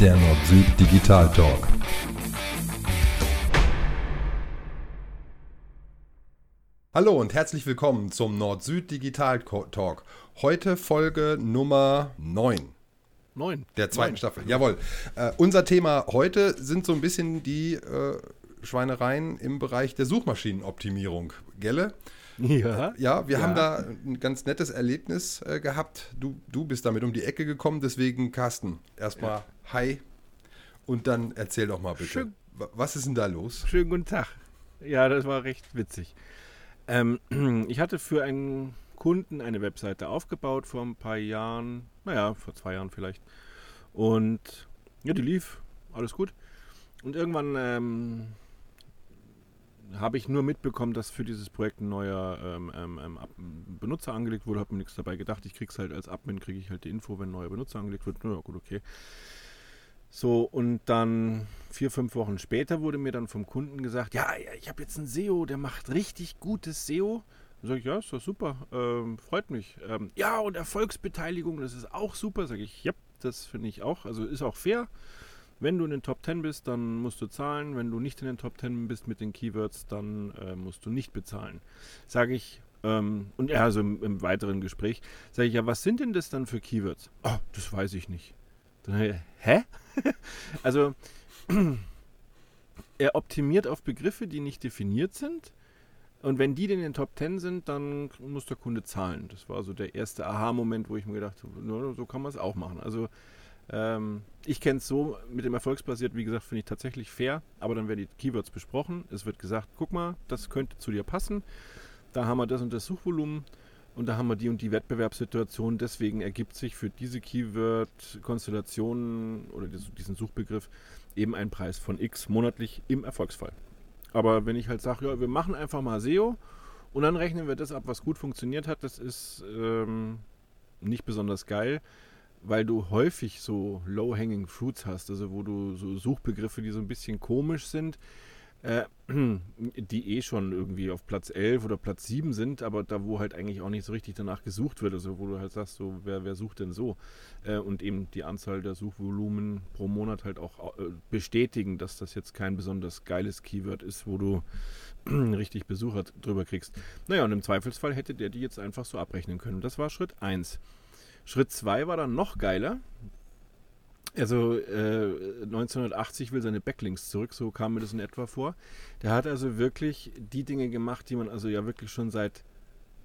der Nord-Süd Digital Talk. Hallo und herzlich willkommen zum Nord-Süd Digital Talk. Heute Folge Nummer 9. 9. Der zweiten 9. Staffel. Jawohl. Äh, unser Thema heute sind so ein bisschen die äh, Schweinereien im Bereich der Suchmaschinenoptimierung. Gelle? Ja. Ja, wir ja. haben da ein ganz nettes Erlebnis äh, gehabt. Du, du bist damit um die Ecke gekommen, deswegen Carsten, erstmal ja. Hi und dann erzähl doch mal bitte. Schön, was ist denn da los? Schönen guten Tag. Ja, das war recht witzig. Ähm, ich hatte für einen Kunden eine Webseite aufgebaut vor ein paar Jahren, naja, vor zwei Jahren vielleicht. Und ja, die lief, alles gut. Und irgendwann ähm, habe ich nur mitbekommen, dass für dieses Projekt ein neuer ähm, ähm, ähm Benutzer angelegt wurde. Habe mir nichts dabei gedacht. Ich kriege es halt als Admin, kriege ich halt die Info, wenn ein neuer Benutzer angelegt wird. Na ja, gut, okay. So, und dann vier, fünf Wochen später wurde mir dann vom Kunden gesagt, ja, ich habe jetzt einen SEO, der macht richtig gutes SEO. Dann sage ich, ja, ist doch super, ähm, freut mich. Ähm, ja, und Erfolgsbeteiligung, das ist auch super. Sage ich, ja, das finde ich auch. Also ist auch fair. Wenn du in den Top 10 bist, dann musst du zahlen. Wenn du nicht in den Top 10 bist mit den Keywords, dann äh, musst du nicht bezahlen. Sage ich, ähm, und ja, also im, im weiteren Gespräch, sage ich, ja, was sind denn das dann für Keywords? Oh, das weiß ich nicht. Dann, hä? also, er optimiert auf Begriffe, die nicht definiert sind. Und wenn die in den Top 10 sind, dann muss der Kunde zahlen. Das war so der erste Aha-Moment, wo ich mir gedacht habe, so kann man es auch machen. Also ähm, ich kenne es so, mit dem Erfolgsbasiert, wie gesagt, finde ich tatsächlich fair, aber dann werden die Keywords besprochen. Es wird gesagt, guck mal, das könnte zu dir passen. Da haben wir das und das Suchvolumen und da haben wir die und die Wettbewerbssituation. Deswegen ergibt sich für diese Keyword-Konstellation oder diesen Suchbegriff eben ein Preis von X monatlich im Erfolgsfall. Aber wenn ich halt sage, ja, wir machen einfach mal SEO und dann rechnen wir das ab, was gut funktioniert hat, das ist ähm, nicht besonders geil, weil du häufig so low-hanging fruits hast, also wo du so Suchbegriffe, die so ein bisschen komisch sind, äh, die eh schon irgendwie auf Platz 11 oder Platz 7 sind, aber da wo halt eigentlich auch nicht so richtig danach gesucht wird, also wo du halt sagst, so wer, wer sucht denn so? Äh, und eben die Anzahl der Suchvolumen pro Monat halt auch äh, bestätigen, dass das jetzt kein besonders geiles Keyword ist, wo du richtig Besucher drüber kriegst. Naja, und im Zweifelsfall hätte der die jetzt einfach so abrechnen können. Das war Schritt 1. Schritt 2 war dann noch geiler. Also äh, 1980 will seine Backlinks zurück, so kam mir das in etwa vor. Der hat also wirklich die Dinge gemacht, die man also ja wirklich schon seit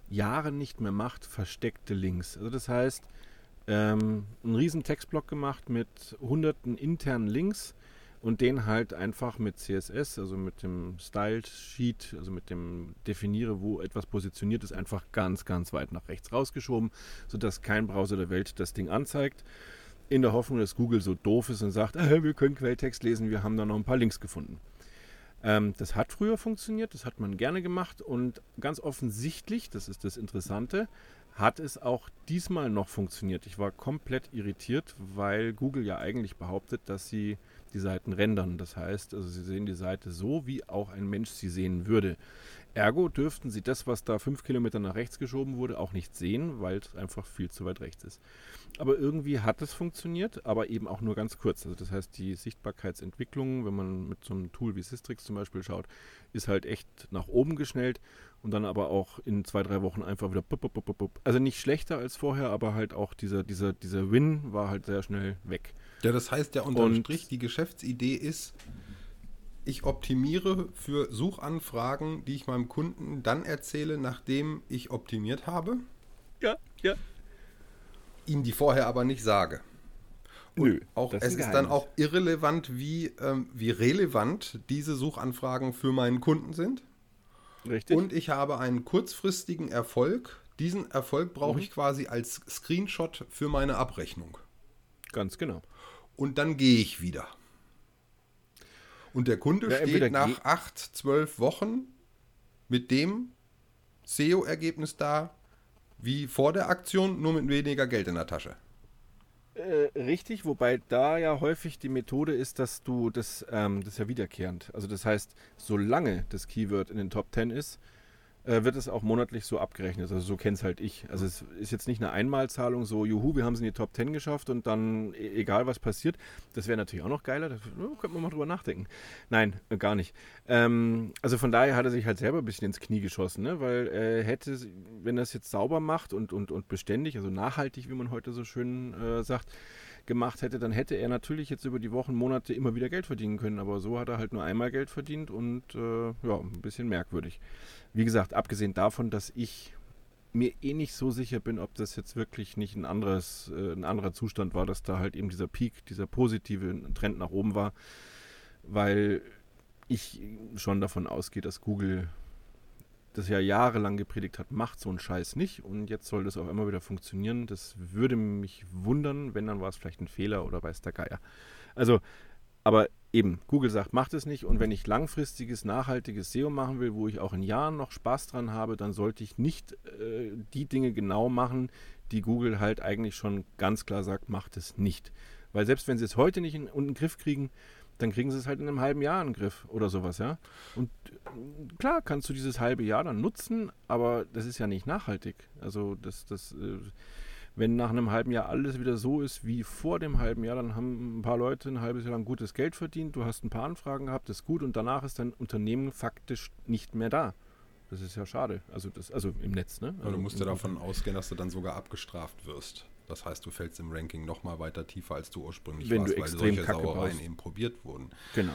Jahren nicht mehr macht, versteckte Links. Also das heißt, ähm, einen riesen Textblock gemacht mit hunderten internen Links und den halt einfach mit CSS, also mit dem Style Sheet, also mit dem Definiere, wo etwas positioniert ist, einfach ganz, ganz weit nach rechts rausgeschoben, sodass kein Browser der Welt das Ding anzeigt in der Hoffnung, dass Google so doof ist und sagt, äh, wir können Quelltext lesen, wir haben da noch ein paar Links gefunden. Ähm, das hat früher funktioniert, das hat man gerne gemacht und ganz offensichtlich, das ist das Interessante, hat es auch diesmal noch funktioniert. Ich war komplett irritiert, weil Google ja eigentlich behauptet, dass sie die Seiten rendern. Das heißt, also sie sehen die Seite so, wie auch ein Mensch sie sehen würde. Ergo dürften sie das, was da fünf Kilometer nach rechts geschoben wurde, auch nicht sehen, weil es einfach viel zu weit rechts ist. Aber irgendwie hat es funktioniert, aber eben auch nur ganz kurz. Also das heißt, die Sichtbarkeitsentwicklung, wenn man mit so einem Tool wie Sistrix zum Beispiel schaut, ist halt echt nach oben geschnellt und dann aber auch in zwei, drei Wochen einfach wieder. Also nicht schlechter als vorher, aber halt auch dieser, dieser, dieser Win war halt sehr schnell weg. Ja, das heißt ja unterm und Strich, die Geschäftsidee ist, ich optimiere für Suchanfragen, die ich meinem Kunden dann erzähle, nachdem ich optimiert habe. Ja, ja. Ihm die vorher aber nicht sage. Und Nö, auch, es ist, ist dann auch irrelevant, wie, ähm, wie relevant diese Suchanfragen für meinen Kunden sind. Richtig. Und ich habe einen kurzfristigen Erfolg. Diesen Erfolg brauche mhm. ich quasi als Screenshot für meine Abrechnung. Ganz genau. Und dann gehe ich wieder. Und der Kunde ja, steht nach acht, zwölf Wochen mit dem SEO-Ergebnis da, wie vor der Aktion, nur mit weniger Geld in der Tasche. Äh, richtig, wobei da ja häufig die Methode ist, dass du das, ähm, das ist ja wiederkehrend. Also das heißt, solange das Keyword in den Top 10 ist, äh, wird es auch monatlich so abgerechnet. Also so kenne es halt ich. Also es ist jetzt nicht eine Einmalzahlung, so juhu, wir haben es in die Top 10 geschafft und dann e egal was passiert. Das wäre natürlich auch noch geiler, da könnte man mal drüber nachdenken. Nein, äh, gar nicht. Ähm, also von daher hat er sich halt selber ein bisschen ins Knie geschossen, ne? weil er hätte, wenn er es jetzt sauber macht und, und, und beständig, also nachhaltig, wie man heute so schön äh, sagt, gemacht hätte, dann hätte er natürlich jetzt über die Wochen, Monate immer wieder Geld verdienen können. Aber so hat er halt nur einmal Geld verdient und äh, ja, ein bisschen merkwürdig. Wie gesagt, abgesehen davon, dass ich mir eh nicht so sicher bin, ob das jetzt wirklich nicht ein anderes, äh, ein anderer Zustand war, dass da halt eben dieser Peak, dieser positive Trend nach oben war, weil ich schon davon ausgehe, dass Google das ja jahrelang gepredigt hat, macht so einen Scheiß nicht und jetzt soll das auch immer wieder funktionieren. Das würde mich wundern, wenn dann war es vielleicht ein Fehler oder weiß der Geier. Also, aber eben, Google sagt, macht es nicht und wenn ich langfristiges, nachhaltiges SEO machen will, wo ich auch in Jahren noch Spaß dran habe, dann sollte ich nicht äh, die Dinge genau machen, die Google halt eigentlich schon ganz klar sagt, macht es nicht. Weil selbst wenn sie es heute nicht in, in den Griff kriegen, dann kriegen sie es halt in einem halben Jahr in den Griff oder sowas, ja. Und äh, klar kannst du dieses halbe Jahr dann nutzen, aber das ist ja nicht nachhaltig. Also das, das, äh, wenn nach einem halben Jahr alles wieder so ist wie vor dem halben Jahr, dann haben ein paar Leute ein halbes Jahr lang gutes Geld verdient, du hast ein paar Anfragen gehabt, das ist gut und danach ist dein Unternehmen faktisch nicht mehr da. Das ist ja schade. Also das, also im Netz, ne? Also du musst ja davon ausgehen, dass du dann sogar abgestraft wirst. Das heißt, du fällst im Ranking noch mal weiter tiefer, als du ursprünglich Wenn warst, du weil solche Kacke Sauereien baust. eben probiert wurden. Genau.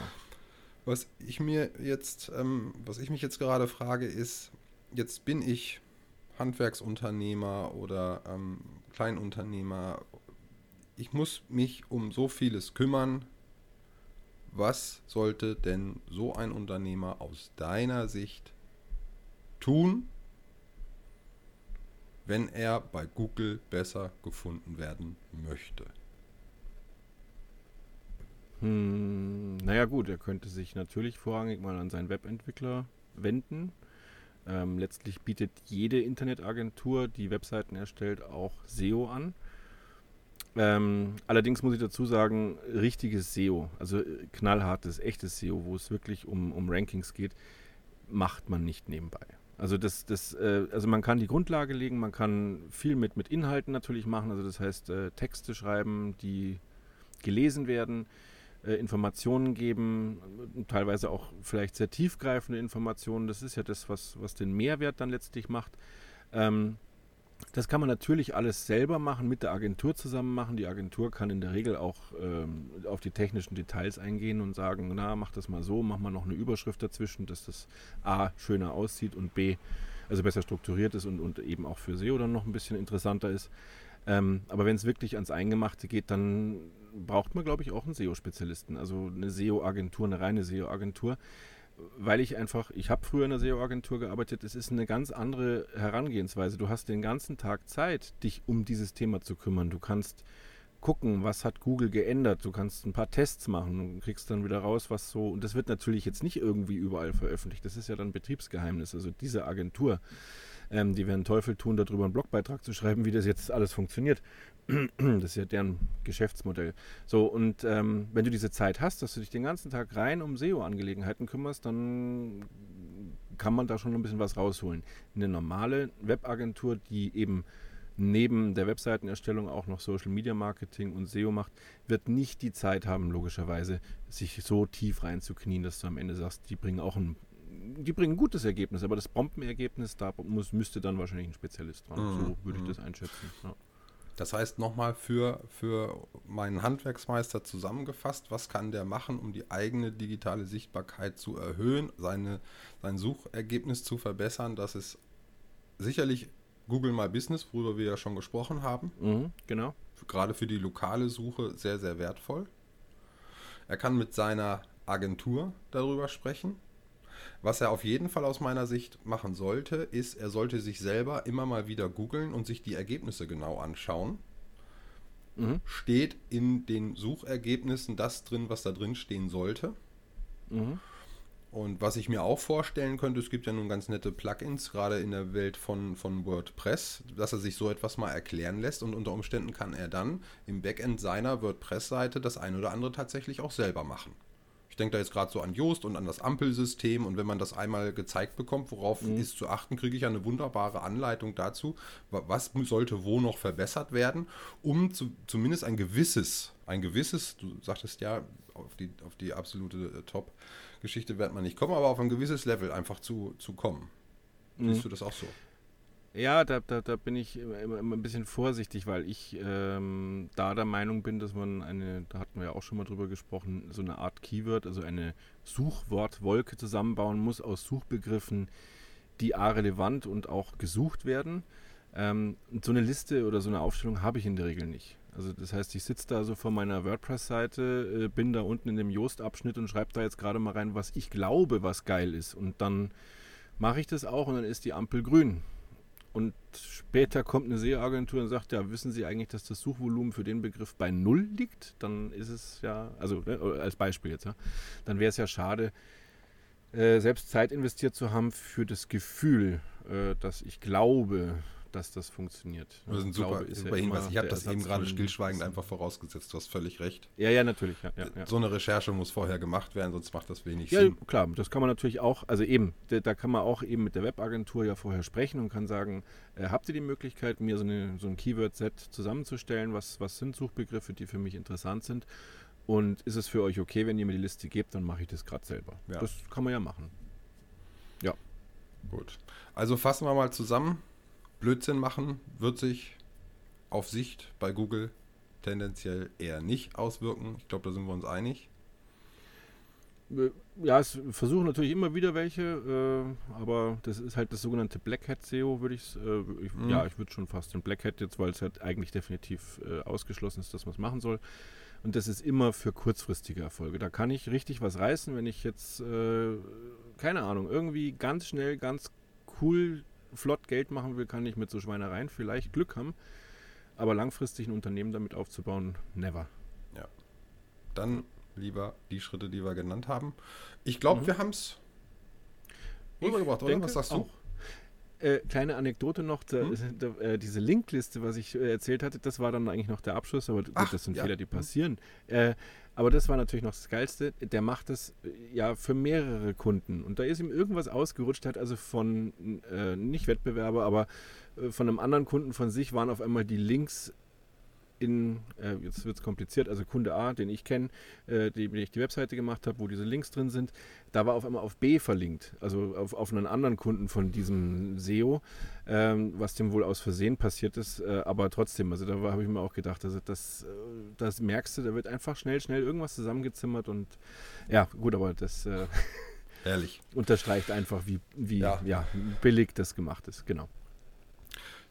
Was ich mir jetzt, ähm, was ich mich jetzt gerade frage, ist, jetzt bin ich Handwerksunternehmer oder ähm, Kleinunternehmer. Ich muss mich um so vieles kümmern. Was sollte denn so ein Unternehmer aus deiner Sicht tun, wenn er bei Google besser gefunden werden möchte? Hm, naja gut, er könnte sich natürlich vorrangig mal an seinen Webentwickler wenden. Ähm, letztlich bietet jede Internetagentur, die Webseiten erstellt, auch SEO an. Ähm, allerdings muss ich dazu sagen, richtiges SEO, also äh, knallhartes, echtes SEO, wo es wirklich um, um Rankings geht, macht man nicht nebenbei. Also das, das, äh, also man kann die Grundlage legen, man kann viel mit, mit Inhalten natürlich machen, also das heißt äh, Texte schreiben, die gelesen werden, äh, Informationen geben, äh, teilweise auch vielleicht sehr tiefgreifende Informationen. Das ist ja das, was, was den Mehrwert dann letztlich macht. Ähm, das kann man natürlich alles selber machen, mit der Agentur zusammen machen. Die Agentur kann in der Regel auch ähm, auf die technischen Details eingehen und sagen, na, mach das mal so, mach mal noch eine Überschrift dazwischen, dass das A schöner aussieht und B also besser strukturiert ist und, und eben auch für SEO dann noch ein bisschen interessanter ist. Ähm, aber wenn es wirklich ans Eingemachte geht, dann braucht man, glaube ich, auch einen SEO-Spezialisten, also eine SEO-Agentur, eine reine SEO-Agentur weil ich einfach, ich habe früher in einer SEO-Agentur gearbeitet, es ist eine ganz andere Herangehensweise. Du hast den ganzen Tag Zeit, dich um dieses Thema zu kümmern. Du kannst gucken, was hat Google geändert. Du kannst ein paar Tests machen und kriegst dann wieder raus, was so. Und das wird natürlich jetzt nicht irgendwie überall veröffentlicht. Das ist ja dann Betriebsgeheimnis. Also diese Agentur, ähm, die werden Teufel tun, darüber einen Blogbeitrag zu schreiben, wie das jetzt alles funktioniert. Das ist ja deren Geschäftsmodell. So, und ähm, wenn du diese Zeit hast, dass du dich den ganzen Tag rein um SEO-Angelegenheiten kümmerst, dann kann man da schon ein bisschen was rausholen. Eine normale Webagentur, die eben neben der Webseitenerstellung auch noch Social Media Marketing und SEO macht, wird nicht die Zeit haben, logischerweise, sich so tief reinzuknien, dass du am Ende sagst, die bringen auch ein die bringen ein gutes Ergebnis, aber das Bombenergebnis, da muss, müsste dann wahrscheinlich ein Spezialist dran. Mhm. So würde ich Mhm. das einschätzen. Ja. Das heißt nochmal für, für meinen Handwerksmeister zusammengefasst, was kann der machen, um die eigene digitale Sichtbarkeit zu erhöhen, seine, sein Suchergebnis zu verbessern? Das ist sicherlich Google My Business, worüber wir ja schon gesprochen haben. Mhm, genau. Gerade für die lokale Suche sehr, sehr wertvoll. Er kann mit seiner Agentur darüber sprechen. Was er auf jeden Fall aus meiner Sicht machen sollte, ist, er sollte sich selber immer mal wieder googeln und sich die Ergebnisse genau anschauen. Mhm. Steht in den Suchergebnissen das drin, was da drin stehen sollte? Mhm. Und was ich mir auch vorstellen könnte, es gibt ja nun ganz nette Plugins, gerade in der Welt von, von WordPress, dass er sich so etwas mal erklären lässt und unter Umständen kann er dann im Backend seiner WordPress-Seite das eine oder andere tatsächlich auch selber machen. Ich denke da jetzt gerade so an Joost und an das Ampelsystem und wenn man das einmal gezeigt bekommt, worauf mhm. ist zu achten, kriege ich ja eine wunderbare Anleitung dazu, was sollte wo noch verbessert werden, um zu, zumindest ein gewisses, ein gewisses, du sagtest ja, auf die, auf die absolute äh, Top-Geschichte wird man nicht kommen, aber auf ein gewisses Level einfach zu, zu kommen. Mhm. Siehst du das auch so? Ja, da, da, da bin ich immer, immer ein bisschen vorsichtig, weil ich ähm, da der Meinung bin, dass man eine, da hatten wir ja auch schon mal drüber gesprochen, so eine Art Keyword, also eine Suchwortwolke zusammenbauen muss aus Suchbegriffen, die A relevant und auch gesucht werden. Ähm, so eine Liste oder so eine Aufstellung habe ich in der Regel nicht. Also das heißt, ich sitze da so vor meiner WordPress-Seite, äh, bin da unten in dem Yoast-Abschnitt und schreibe da jetzt gerade mal rein, was ich glaube, was geil ist. Und dann mache ich das auch und dann ist die Ampel grün. Und später kommt eine SEO-Agentur und sagt, ja, wissen Sie eigentlich, dass das Suchvolumen für den Begriff bei Null liegt? Dann ist es ja, also ne, als Beispiel jetzt, ja, dann wäre es ja schade, äh, selbst Zeit investiert zu haben für das Gefühl, äh, dass ich glaube, dass das funktioniert. Das ist super, glaube, super ja Hinweis. Ich habe das eben gerade stillschweigend einfach vorausgesetzt. Du hast völlig recht. Ja, ja, natürlich. Ja, ja, so eine Recherche muss vorher gemacht werden, sonst macht das wenig Sinn. Ja, klar, das kann man natürlich auch, also eben, da, da, kann man auch eben mit der Webagentur ja vorher sprechen und kann sagen, äh, habt ihr die Möglichkeit, mir so, eine, so ein Keyword-Set zusammenzustellen? Was, was sind Suchbegriffe, die für mich interessant sind? Und ist es für euch okay, wenn ihr mir die Liste gebt, dann mache ich das gerade selber. Das kann man ja machen. Ja. Gut. Also fassen wir mal zusammen Blödsinn machen wird sich auf Sicht bei Google tendenziell eher nicht auswirken. Ich glaube, da sind wir uns einig. Äh, ja, es versuchen natürlich immer wieder welche, äh, aber das ist halt das sogenannte Black Hat SEO, würde ich, äh, ich mhm. ja, ich würde schon fast den Black Hat jetzt, weil es halt eigentlich definitiv äh, ausgeschlossen ist, dass man es machen soll. Und das ist immer für kurzfristige Erfolge. Da kann ich richtig was reißen, wenn ich jetzt, äh, keine Ahnung, irgendwie ganz schnell, ganz cool flott Geld machen will, kann ich mit so Schweinereien vielleicht Glück haben. Aber langfristig ein Unternehmen damit aufzubauen, never. Ja. Dann lieber die Schritte, die wir genannt haben. Ich glaube, mhm. wir haben es rübergebracht, oder? Was sagst du? Auch. Äh, kleine Anekdote noch, da, hm? da, äh, diese Linkliste, was ich äh, erzählt hatte, das war dann eigentlich noch der Abschluss, aber Ach, gut, das sind ja. Fehler, die passieren. Äh, aber das war natürlich noch das Geilste. Der macht das äh, ja für mehrere Kunden. Und da ist ihm irgendwas ausgerutscht, hat also von, nicht Wettbewerber, aber von einem anderen Kunden von sich waren auf einmal die Links in, äh, jetzt wird es kompliziert, also Kunde A, den ich kenne, äh, dem ich die Webseite gemacht habe, wo diese Links drin sind, da war auf einmal auf B verlinkt, also auf, auf einen anderen Kunden von diesem SEO, ähm, was dem wohl aus Versehen passiert ist, äh, aber trotzdem, also da habe ich mir auch gedacht, also das, äh, das merkst du, da wird einfach schnell, schnell irgendwas zusammengezimmert und ja, gut, aber das äh, Ehrlich. unterstreicht einfach, wie, wie ja. ja. billig das gemacht ist, genau.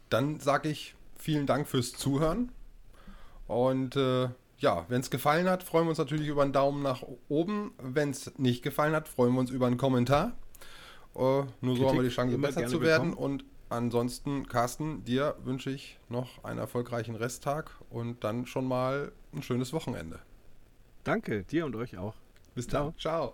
Dann sage ich vielen Dank fürs Zuhören. Und äh, ja, wenn es gefallen hat, freuen wir uns natürlich über einen Daumen nach oben. Wenn es nicht gefallen hat, freuen wir uns über einen Kommentar. Äh, nur Kritik so haben wir die Chance, besser zu werden. Und ansonsten, Carsten, dir wünsche ich noch einen erfolgreichen Resttag und dann schon mal ein schönes Wochenende. Danke, dir und euch auch. Bis dann. Ciao. Ciao.